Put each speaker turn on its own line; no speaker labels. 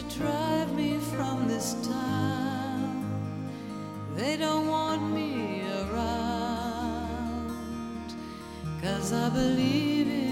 to drive me from this town. They don't want me around, cause I believe in.